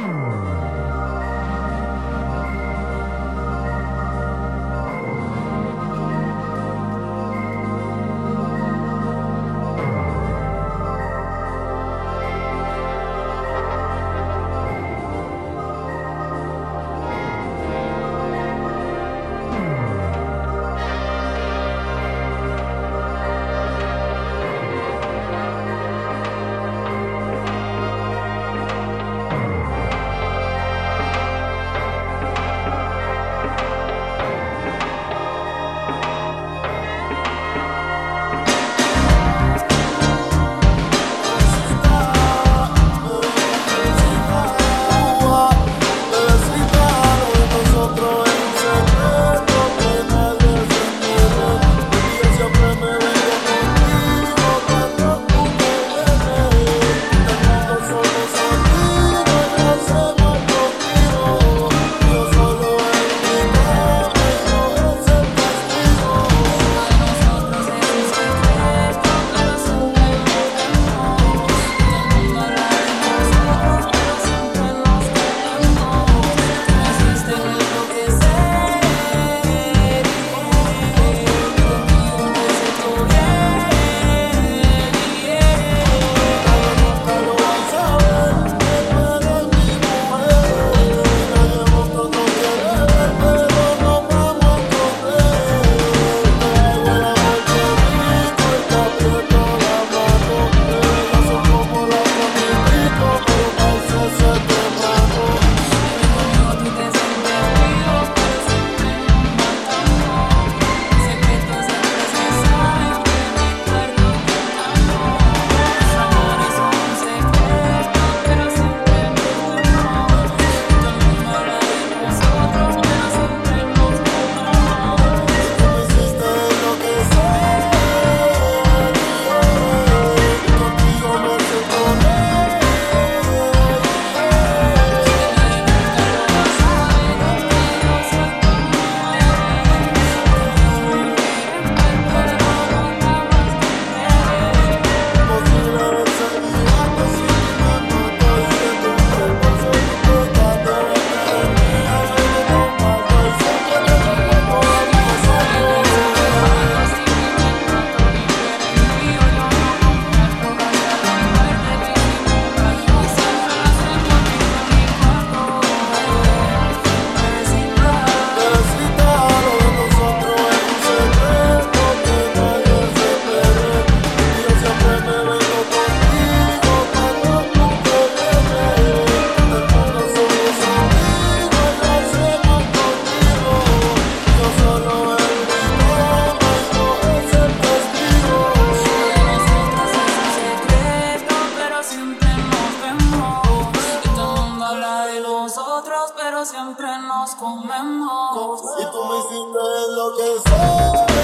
Mm-hmm. Siempre nos comemos. Y tú me hiciste enloquecer. Y contigo